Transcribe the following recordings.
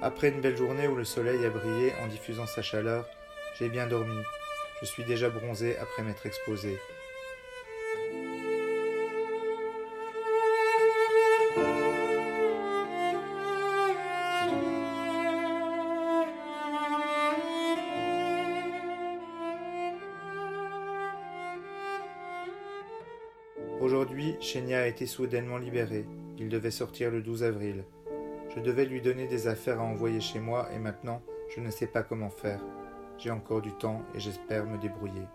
Après une belle journée où le soleil a brillé en diffusant sa chaleur, j'ai bien dormi. Je suis déjà bronzé après m'être exposé. Aujourd'hui, Chenia a été soudainement libéré. Il devait sortir le 12 avril. Je devais lui donner des affaires à envoyer chez moi et maintenant, je ne sais pas comment faire. J'ai encore du temps et j'espère me débrouiller.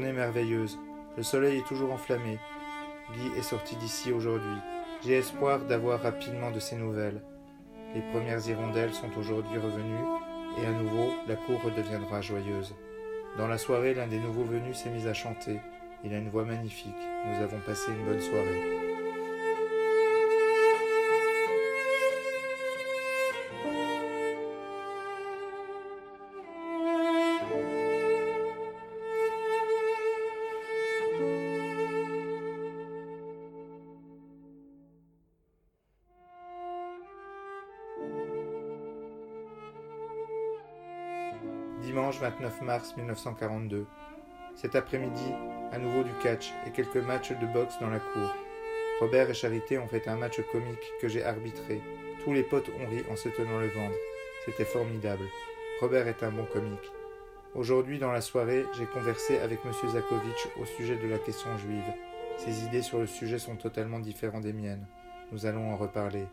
Merveilleuse. Le soleil est toujours enflammé. Guy est sorti d'ici aujourd'hui. J'ai espoir d'avoir rapidement de ses nouvelles. Les premières hirondelles sont aujourd'hui revenues et à nouveau la cour redeviendra joyeuse. Dans la soirée, l'un des nouveaux venus s'est mis à chanter. Il a une voix magnifique. Nous avons passé une bonne soirée. Dimanche 29 mars 1942. Cet après-midi, à nouveau du catch et quelques matchs de boxe dans la cour. Robert et Charité ont fait un match comique que j'ai arbitré. Tous les potes ont ri en se tenant le ventre. C'était formidable. Robert est un bon comique. Aujourd'hui, dans la soirée, j'ai conversé avec M. Zakovitch au sujet de la question juive. Ses idées sur le sujet sont totalement différentes des miennes. Nous allons en reparler.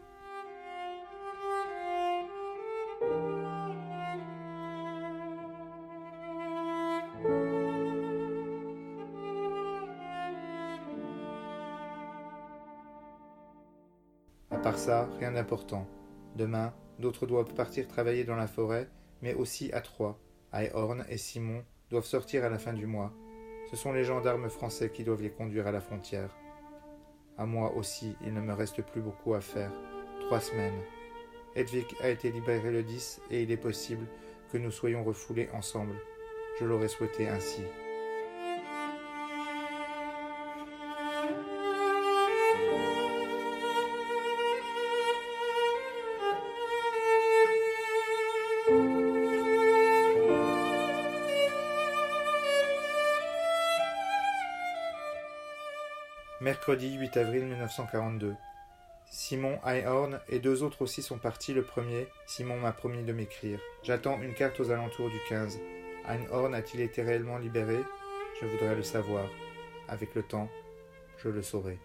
À part ça, rien d'important. Demain, d'autres doivent partir travailler dans la forêt, mais aussi à Troyes. Ayhorn et Simon doivent sortir à la fin du mois. Ce sont les gendarmes français qui doivent les conduire à la frontière. À moi aussi, il ne me reste plus beaucoup à faire. Trois semaines. Hedwig a été libéré le 10 et il est possible que nous soyons refoulés ensemble. Je l'aurais souhaité ainsi. Mercredi 8 avril 1942. Simon Ayhorn et deux autres aussi sont partis le premier. Simon m'a promis de m'écrire. J'attends une carte aux alentours du 15. Einhorn a-t-il été réellement libéré? Je voudrais le savoir. Avec le temps, je le saurai.